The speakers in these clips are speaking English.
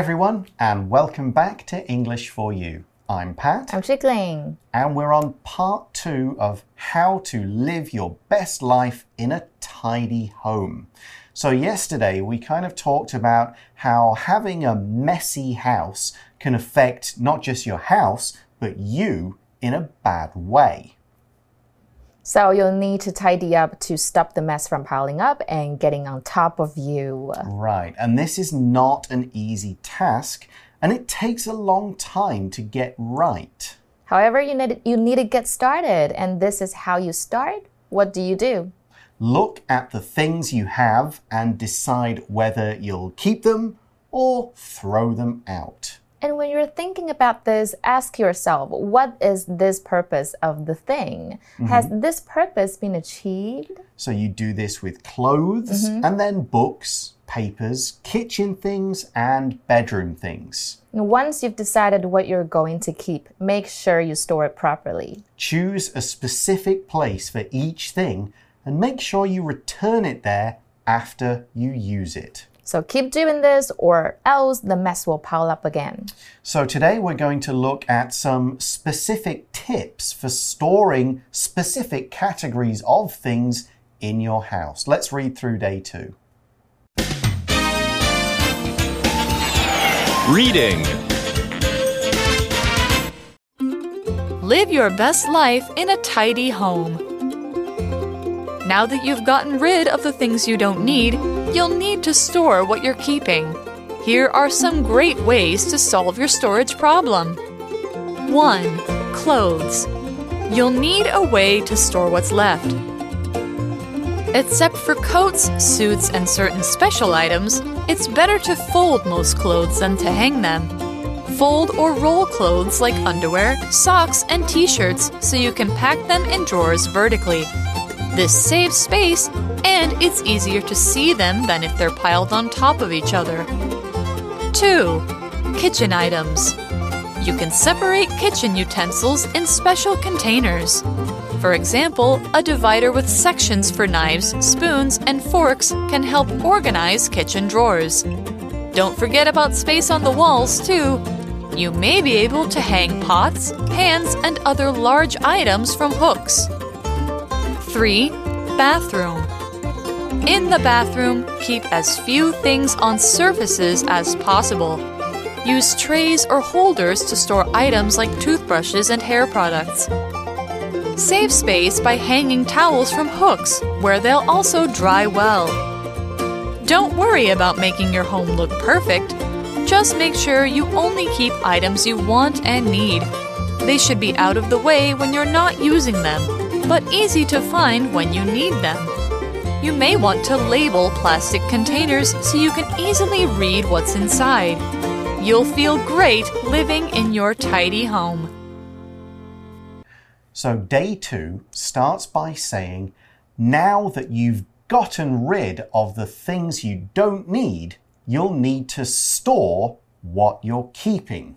Everyone, and welcome back to English for You. I'm Pat. I'm Chickling. And we're on part two of how to live your best life in a tidy home. So, yesterday we kind of talked about how having a messy house can affect not just your house, but you in a bad way. So you'll need to tidy up to stop the mess from piling up and getting on top of you. Right, and this is not an easy task, and it takes a long time to get right. However, you need, you need to get started, and this is how you start. What do you do? Look at the things you have and decide whether you'll keep them or throw them out. And when you're thinking about this, ask yourself, what is this purpose of the thing? Mm -hmm. Has this purpose been achieved? So you do this with clothes mm -hmm. and then books, papers, kitchen things, and bedroom things. Once you've decided what you're going to keep, make sure you store it properly. Choose a specific place for each thing and make sure you return it there after you use it. So keep doing this or else the mess will pile up again. So today we're going to look at some specific tips for storing specific categories of things in your house. Let's read through day two. Reading Live your best life in a tidy home. Now that you've gotten rid of the things you don't need, you'll need to store what you're keeping. Here are some great ways to solve your storage problem. 1. Clothes. You'll need a way to store what's left. Except for coats, suits, and certain special items, it's better to fold most clothes than to hang them. Fold or roll clothes like underwear, socks, and t shirts so you can pack them in drawers vertically. This saves space, and it's easier to see them than if they're piled on top of each other. 2. Kitchen items. You can separate kitchen utensils in special containers. For example, a divider with sections for knives, spoons, and forks can help organize kitchen drawers. Don't forget about space on the walls, too. You may be able to hang pots, pans, and other large items from hooks. 3. Bathroom. In the bathroom, keep as few things on surfaces as possible. Use trays or holders to store items like toothbrushes and hair products. Save space by hanging towels from hooks, where they'll also dry well. Don't worry about making your home look perfect. Just make sure you only keep items you want and need. They should be out of the way when you're not using them but easy to find when you need them. You may want to label plastic containers so you can easily read what's inside. You'll feel great living in your tidy home. So, day two starts by saying, now that you've gotten rid of the things you don't need, you'll need to store what you're keeping.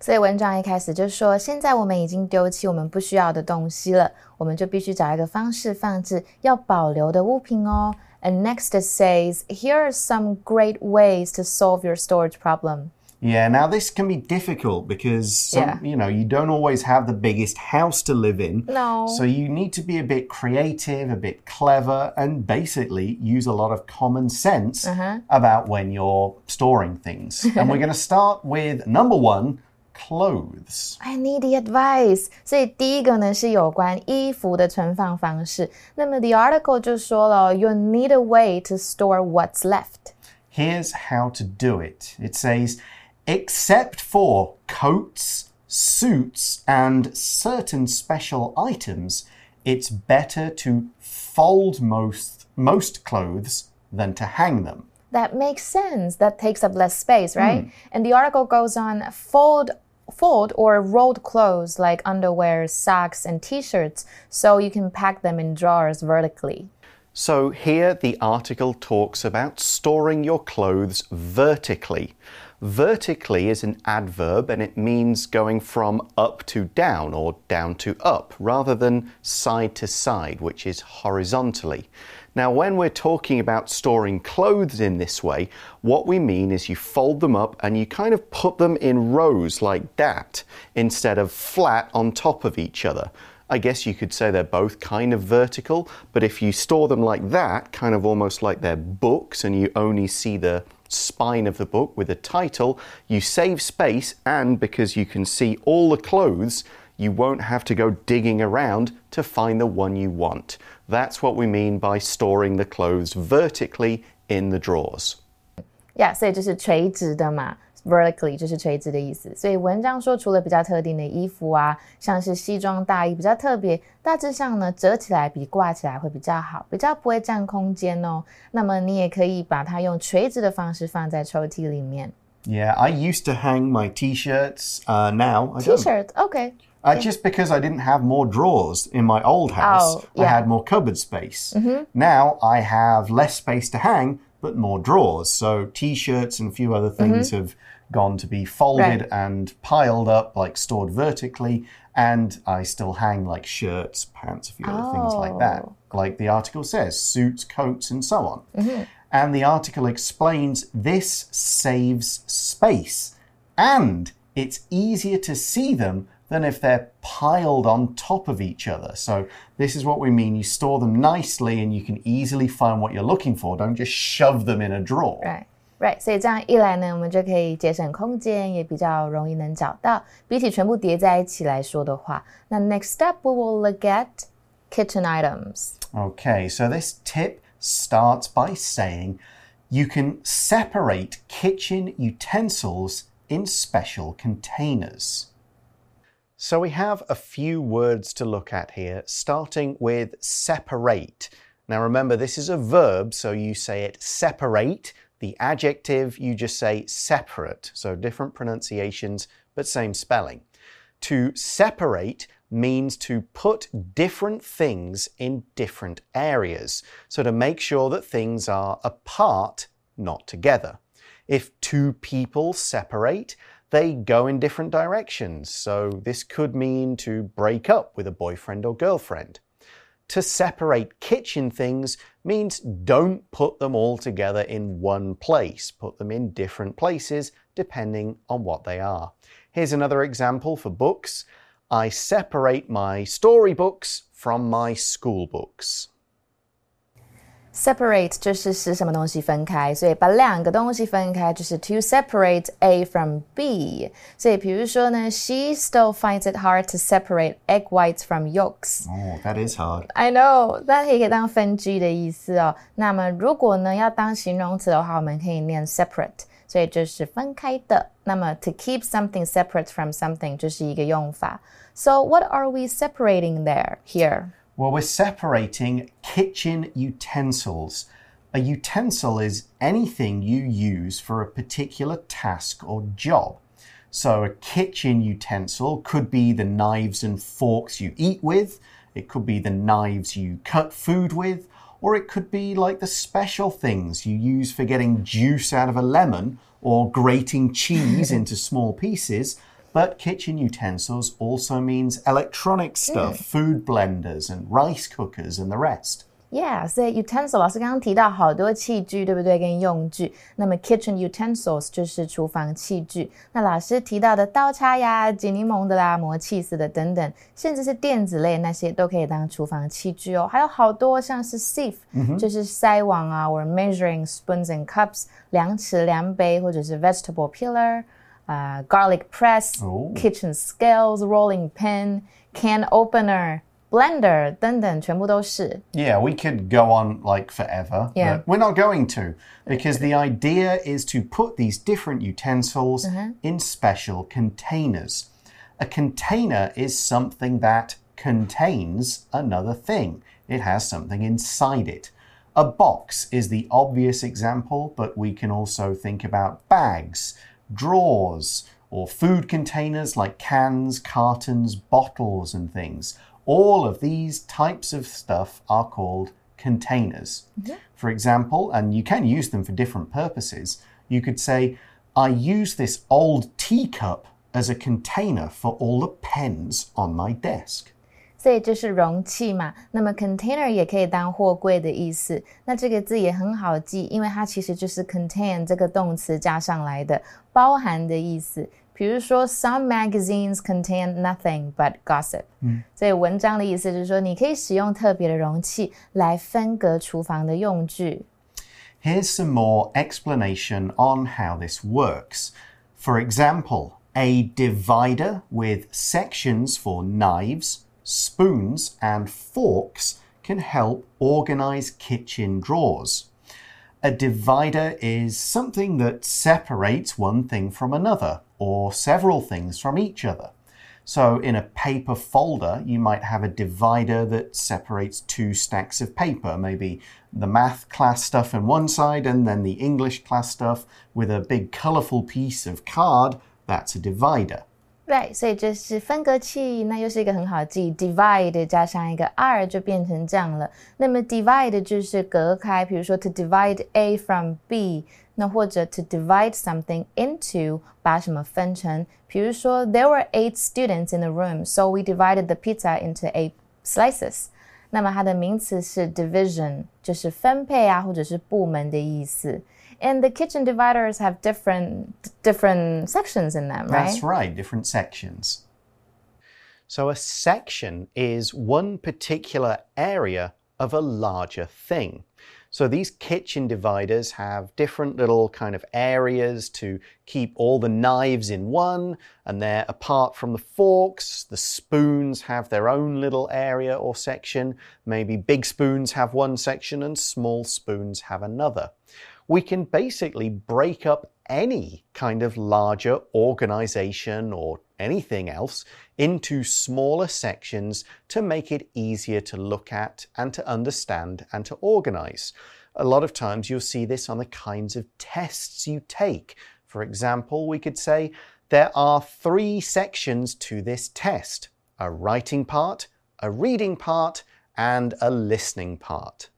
所以文章一开始就说，现在我们已经丢弃我们不需要的东西了，我们就必须找一个方式放置要保留的物品哦。And next it says, here are some great ways to solve your storage problem. Yeah, now this can be difficult because some, yeah. you know you don't always have the biggest house to live in. No. So you need to be a bit creative, a bit clever, and basically use a lot of common sense uh -huh. about when you're storing things. and we're going to start with number one clothes. I need the advice. 所以第一个呢是有关衣服的存放方式。那么 the article 就说了，you need a way to store what's left. Here's how to do it. It says, except for coats, suits, and certain special items, it's better to fold most most clothes than to hang them. That makes sense. That takes up less space, right? Mm. And the article goes on fold fold or rolled clothes like underwear, socks, and t shirts so you can pack them in drawers vertically. So, here the article talks about storing your clothes vertically. Vertically is an adverb and it means going from up to down or down to up rather than side to side, which is horizontally. Now, when we're talking about storing clothes in this way, what we mean is you fold them up and you kind of put them in rows like that instead of flat on top of each other. I guess you could say they're both kind of vertical, but if you store them like that, kind of almost like they're books, and you only see the spine of the book with a title, you save space, and because you can see all the clothes, you won't have to go digging around to find the one you want. That's what we mean by storing the clothes vertically in the drawers. Yeah，所以就是垂直的嘛。vertically 就是垂直的意思，所以文章说除了比较特定的衣服啊，像是西装大衣比较特别，大致上呢折起来比挂起来会比较好，比较不会占空间哦。那么你也可以把它用垂直的方式放在抽屉里面。Yeah, I used to hang my t-shirts. Uh, now I T-shirt, okay. Uh, just because I didn't have more drawers in my old oh, house, Oh, I had more cupboard space. Mm-hmm. Now I have less space to hang, but more drawers. So t-shirts and a few other things mm-hmm. have gone to be folded Right. and piled up, like stored vertically. And I still hang like shirts, pants, a few other things like that. Oh. Like the article says, suits, coats, and so on. Mm-hmm. And the article explains this saves space and it's easier to see them than if they're piled on top of each other. So, this is what we mean. You store them nicely and you can easily find what you're looking for. Don't just shove them in a drawer. Right. Right，所以这样一来呢，我们就可以节省空间，也比较容易能找到。比起全部叠在一起来说的话，那 next step we will look at kitchen items. Okay, so this tip starts by saying you can separate kitchen utensils in special containers. So we have a few words to look at here, starting with separate. Now remember, this is a verb, so you say it separate. The adjective, you just say separate. So different pronunciations, but same spelling. To separate means to put different things in different areas. So to make sure that things are apart, not together. If two people separate, they go in different directions. So this could mean to break up with a boyfriend or girlfriend. To separate kitchen things means don't put them all together in one place. Put them in different places depending on what they are. Here's another example for books. I separate my storybooks from my school books. Separate 就是使什么东西分开，所以把两个东西分开就是 to separate A from B。所以比如说呢，She still finds it hard to separate egg whites from yolks。 Oh, that is hard. I know，但也可以当分居的意思哦。那么如果呢要当形容词的话，我们可以念 separate，所以就是分开的。那么 to keep something separate from something 就是一个用法。So what are we separating there here? Well, we're separating kitchen utensils. A utensil is anything you use for a particular task or job. So, a kitchen utensil could be the knives and forks you eat with, it could be the knives you cut food with, or it could be like the special things you use for getting juice out of a lemon or grating cheese into small pieces. But kitchen utensils also means electronic stuff, food blenders and rice cookers and the rest. Yeah，所以 utensil 老师刚刚提到好多器具，对不对？跟用具。那么 kitchen utensils 就是厨房器具。那老师提到的刀叉呀、挤柠檬的啦、磨 cheese 的等等，甚至是电子类那些都可以当厨房器具哦。还有好多像是 sieve，、就是筛网啊，or measuring spoons and cups，量尺、量杯，或者是 vegetable peeler。 uh, garlic press, Oh. kitchen scales, rolling pin, can opener, blender 等等，全部都是。 Yeah, we could go on like forever, Yeah. but we're not going to because the idea is to put these different utensils in special containers. A container is something that contains another thing, it has something inside it. A box is the obvious example, but we can also think about bags, drawers, or food containers like cans, cartons, bottles, and things. All of these types of stuff are called containers. For example, and you can use them for different purposes, you could say, I use this old teacup as a container for all the pens on my desk. 所以这是容器嘛，那么 container 也可以当货柜的意思。那这个字也很好记，因为它其实就是 contain 这个动词加上来的，包含的意思。比如说，Some magazines contain nothing but gossip。嗯，所以文章的意思就是说，你可以使用特别的容器来分隔厨房的用具。Here's some more explanation on how this works. For example, a divider with sections for knives spoons, and forks can help organize kitchen drawers. A divider is something that separates one thing from another, or several things from each other. So, in a paper folder, you might have a divider that separates two stacks of paper, maybe the math class stuff on one side and then the English class stuff with a big colorful piece of card. That's a divider. Right，所以这是分隔器，那又是一个很好记，divide 加上一个 r 就变成这样了。那么 divide 就是隔开，比如说 to divide A from B，那或者 to divide something into 把什么分成，比如说 there were eight students in the room，so we divided the pizza into eight slices。那么它的名词是 division，就是分配啊，或者是部门的意思。 And the kitchen dividers have different different sections in them, right? That's right, different sections. So a section is one particular area of a larger thing. So these kitchen dividers have different little kind of areas to keep all the knives in one, and they're apart from the forks. The spoons have their own little area or section. Maybe big spoons have one section and small spoons have another we can basically break up any kind of larger organization or anything else into smaller sections to make it easier to look at and to understand and to organize. A lot of times you'll see this on the kinds of tests you take. For example, we could say there are three sections to this test a writing part, a reading part, and a listening part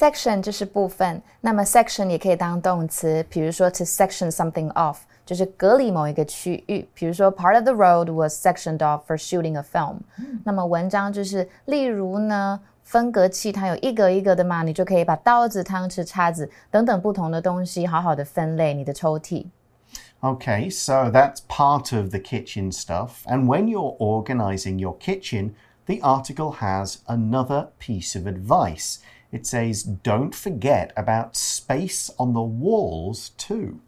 Section 就是部分，那么 section 也可以当动词，比如说 to section something off 就是隔离某一个区域，比如说 part of the road was sectioned off for shooting a film。那么文章就是，例如呢，分隔器它有一格一格的嘛，你就可以把刀子、汤匙、叉子等等不同的东西好好的分类你的抽屉。Okay, so that's part of the kitchen stuff. And when you're organizing your kitchen, the article has another piece of advice it says don't forget about space on the walls too.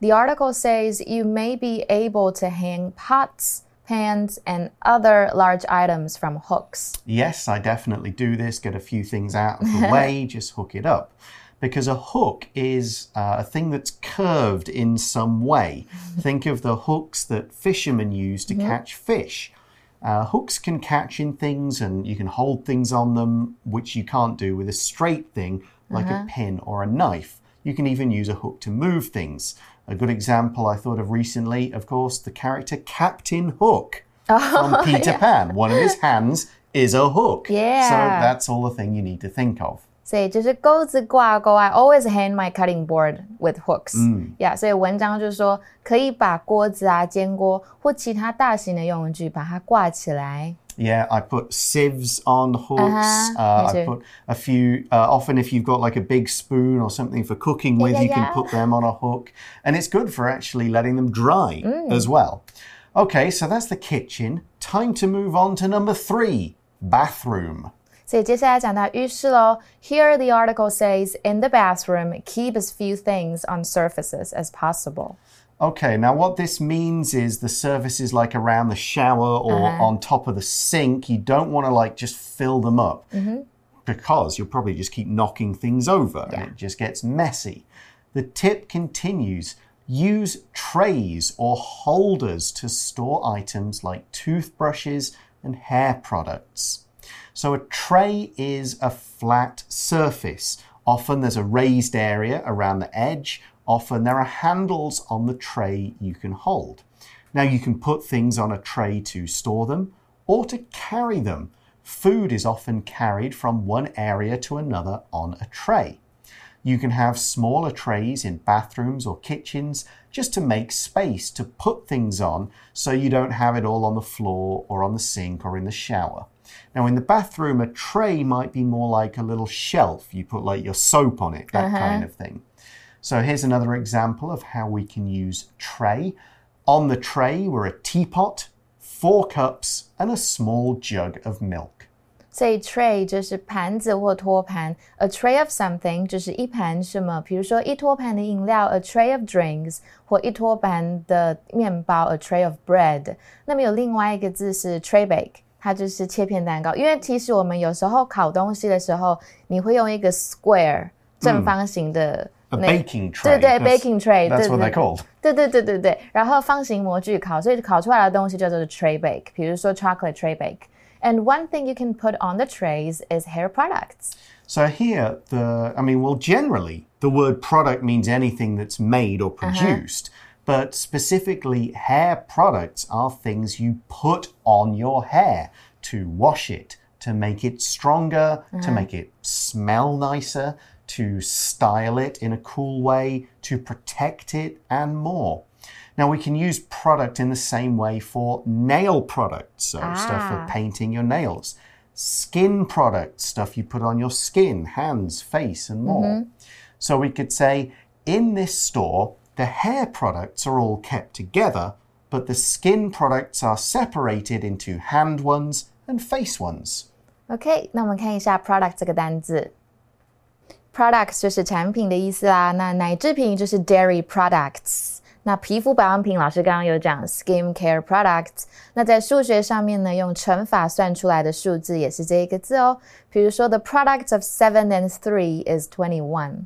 The article says you may be able to hang pots, pans, and other large items from hooks. Yes, I definitely do this. Get a few things out of the way, just hook it up. Because a hook is uh, a thing that's curved in some way. Think of the hooks that fishermen use to mm -hmm. catch fish. Uh, hooks can catch in things and you can hold things on them, which you can't do with a straight thing like uh -huh. a uh-huh. pin or a knife. You can even use a hook to move things. A good example I thought of recently, of course, the character Captain Hook oh, from Peter yeah. Pan. One of his hands is a hook. Yeah. So that's all the thing you need to think of. 所以就是钩子挂钩，I always hang my cutting board with hooks。嗯，Yeah，所以文章就是说可以把锅子啊、煎锅或其他大型的用具把它挂起来。Yeah, I put sieves on hooks. Uh -huh, uh, I put a few. Uh, often, if you've got like a big spoon or something for cooking with, yeah, you yeah. can put them on a hook, and it's good for actually letting them dry mm. as well. Okay, so that's the kitchen. Time to move on to number three, bathroom. 所以接下来讲到浴室喽。Here the article says, in the bathroom, keep as few things on surfaces as possible. Okay, now what this means is the surfaces like around the shower or uh -huh. on top of the sink, you don't want to like just fill them up mm -hmm. because you'll probably just keep knocking things over yeah. and it just gets messy. The tip continues use trays or holders to store items like toothbrushes and hair products. So a tray is a flat surface. Often there's a raised area around the edge. Often there are handles on the tray you can hold. Now you can put things on a tray to store them or to carry them. Food is often carried from one area to another on a tray. You can have smaller trays in bathrooms or kitchens just to make space to put things on so you don't have it all on the floor or on the sink or in the shower. Now, in the bathroom, a tray might be more like a little shelf. You put like your soap on it, that kind of thing. So, here's another example of how we can use tray. On the tray were a teapot, four cups, and a small jug of milk. 所以 tray 就是盘子或托盘，a tray of something 就是一盘什么，比如说一托盘的饮料，a tray of drinks，或一托盘的面包，a tray of bread。那么有另外一个字是 tray bake， 它就是切片蛋糕。因为其实我们有时候烤东西的时候，你会用一个 square 正方形的。A baking tray. 对对，baking tray. That's what they're called. 对对对对对。然后方形模具烤，所以烤出来的东西叫做 tray bake。比如说 chocolate tray bake。and one thing you can put on the trays is hair products. So here, the I mean, well, generally, the word product means anything that's made or uh-huh. produced. Uh -huh. But specifically, hair products are things you put on your hair to wash it, to make it stronger, uh -huh. to uh-huh. make it smell nicer, to style it in a cool way, to protect it, and more. Now, we can use product in the same way for nail products, so ah. stuff for painting your nails, skin products, stuff you put on your skin, hands, face, and more. Mm -hmm. So we could say, in this store, the hair products are all kept together, but the skin products are separated into hand ones and face ones. OK，那我们看一下 product 这个单字。Products 就是产品的意思啦，那奶制品就是 dairy products。那皮肤保养品，老师刚刚有讲 skin care products。那在数学上面呢，用乘法算出来的数字也是这一个字哦。比如说，the product of seven and three is twenty one。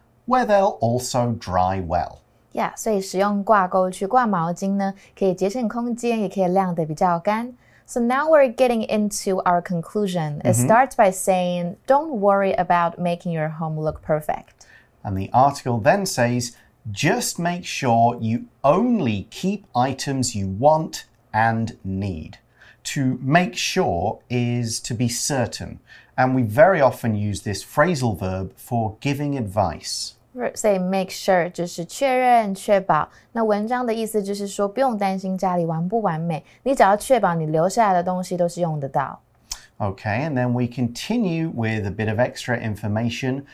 where they'll also dry well. Yeah，所以使用挂钩去挂毛巾呢，可以节省空间，也可以晾得比较干。so now we're getting into our conclusion. It mm -hmm. starts by saying, Don't worry about making your home look perfect. And the article then says, Just make sure you only keep items you want and need. To make sure is to be certain. And we very often use this phrasal verb for giving advice. 所以 make sure 就是确认、确保。那文章的意思就是说，不用担心家里完不完美，你只要确保你留下来的东西都是用得到。Okay, and then we continue with a bit of extra information.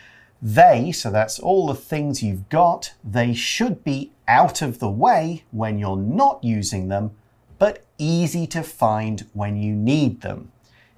They, so that's all the things you've got, they should be out of the way when you're not using them, but easy to find when you need them.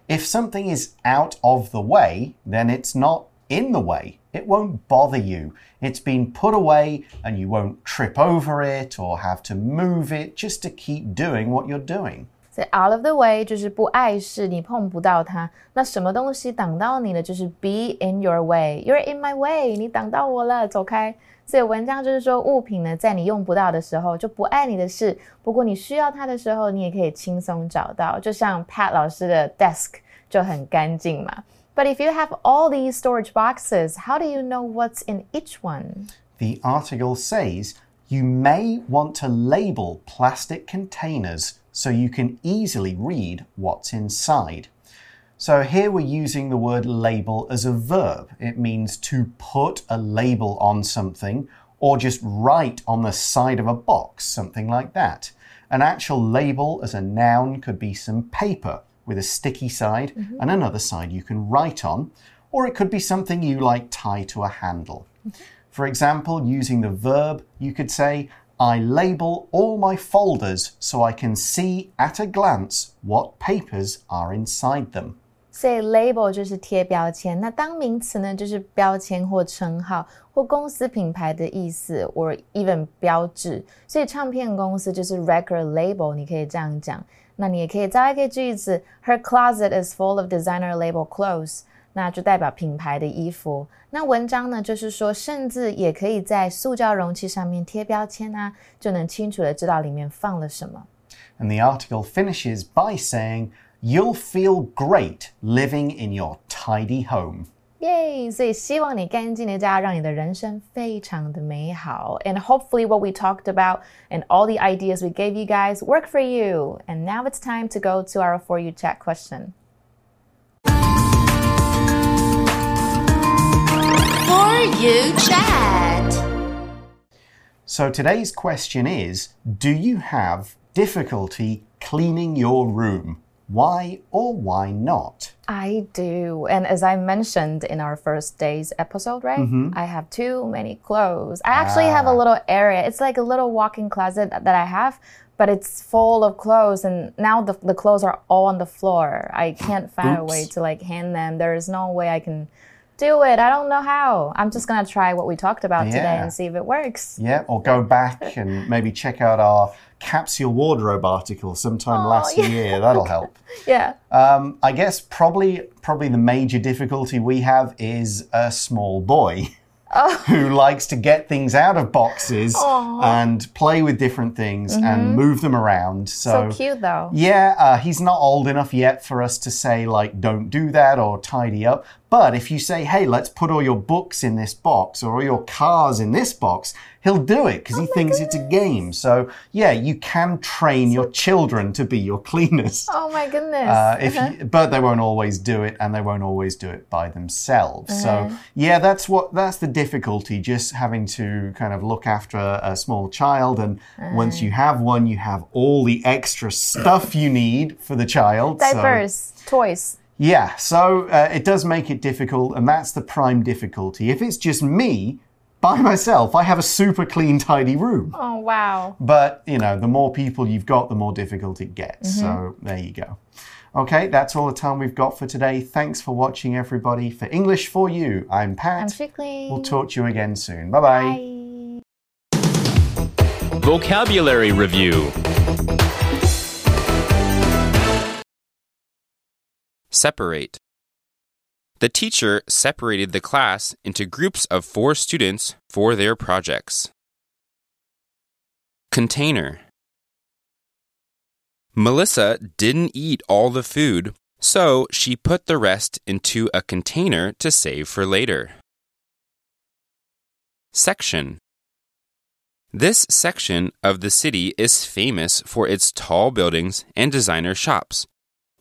If something is out of the way, then it's not in the way. It won't bother you. It's been put away and you won't trip over it or have to move it just to keep doing what you're doing. So out of the way 就是不碍事，你碰不到它。那什么东西挡到你了？就是 be in your way. You're in my way. 你挡到我了，走开。所以文章就是说，物品呢，在你用不到的时候就不碍你的事。不过你需要它的时候，你也可以轻松找到。就像 Pat 老师的 desk 就很干净嘛。 but if you have all these storage boxes, how do you know what's in each one? The article says you may want to label plastic containers so you can easily read what's inside. So here we're using the word label as a verb. It means to put a label on something or just write on the side of a box, something like that. An actual label as a noun could be some paper with a sticky side mm -hmm. and another side you can write on, or it could be something you like tie to a handle. Mm -hmm. For example, using the verb, you could say, I label all my folders so I can see at a glance what papers are inside them. 所以 label 就是贴标签，那当名词呢，就是标签或称号或公司品牌的意思，or even 标志。所以唱片公司就是 record label，你可以这样讲。 那你也可以造一个句子：Her closet is full of designer label clothes。 那就代表品牌的衣服。那文章呢，就是说，甚至也可以在塑胶容器上面贴标签啊，就能清楚的知道里面放了什么。 And the article finishes by saying, You'll feel great living in your tidy home. 耶！所以希望你干净的家，让你的人生非常的美好。And hopefully, what we talked about and all the ideas we gave you guys work for you. And now it's time to go to our For You Chat question. For you chat. So today's question is Do you have difficulty cleaning your room? Why or why not? I do. And as I mentioned in our first day's episode, right? Mm-hmm. I have too many clothes. I actually have a ah. little area. It's like a little walk in closet that I have, but it's full of clothes. And now the, the clothes are all on the floor. I can't find a way to like hang them. There is no way I can do it. I don't know how. I'm just going to try what we talked about today and see if it works. Yeah, or go back and maybe check out our capsule wardrobe article sometime last yeah. year. That'll help. Yeah. Um, I guess probably probably the major difficulty we have is a small boy who likes to get things out of boxes and play with different things and move them around. So cute though. Yeah, uh, he's not old enough yet for us to say, like, don't do that or tidy up. But if you say, hey, let's put all your books in this box or all your cars in this box, he'll do it because he oh thinks it's a game. So, yeah, you can train your children to be your cleaners. Oh my goodness. Uh, if you, uh-huh. but they won't always do it, and they won't always do it by themselves. So uh-huh. yeah, that's what that's the difficulty. Just having to kind of look after a, a small child, and once uh-huh. you have one, you have all the extra stuff you need for the child. So- Diapers, toys. Yeah, so uh, it does make it difficult, and that's the prime difficulty. If it's just me by myself, I have a super clean, tidy room. Oh wow. But, you know, the more people you've got, the more difficult it gets. So there you go. Okay, that's all the time we've got for today. Thanks for watching, everybody. For English for You, I'm Pat. I'm Strictly. We'll talk to you again soon. Bye bye. Bye. Vocabulary Review Separate. The teacher separated the class into groups of four students for their projects. Container. Melissa didn't eat all the food, so she put the rest into a container to save for later. Section. This section of the city is famous for its tall buildings and designer shops,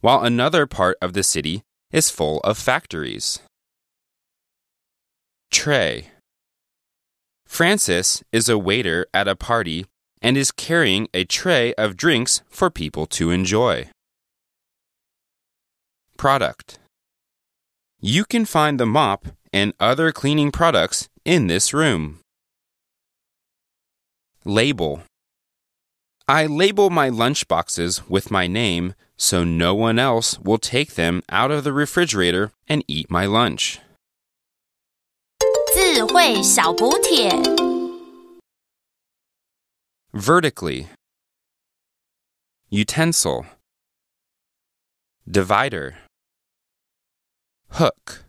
while another part of the city is full of factories. Tray. Francis is a waiter at a party and is carrying a tray of drinks for people to enjoy. Product. You can find the mop and other cleaning products in this room. Label. I label my lunch boxes with my name so no one else will take them out of the refrigerator and eat my lunch. 智慧小补帖。 Vertically. Utensil. Divider. Hook.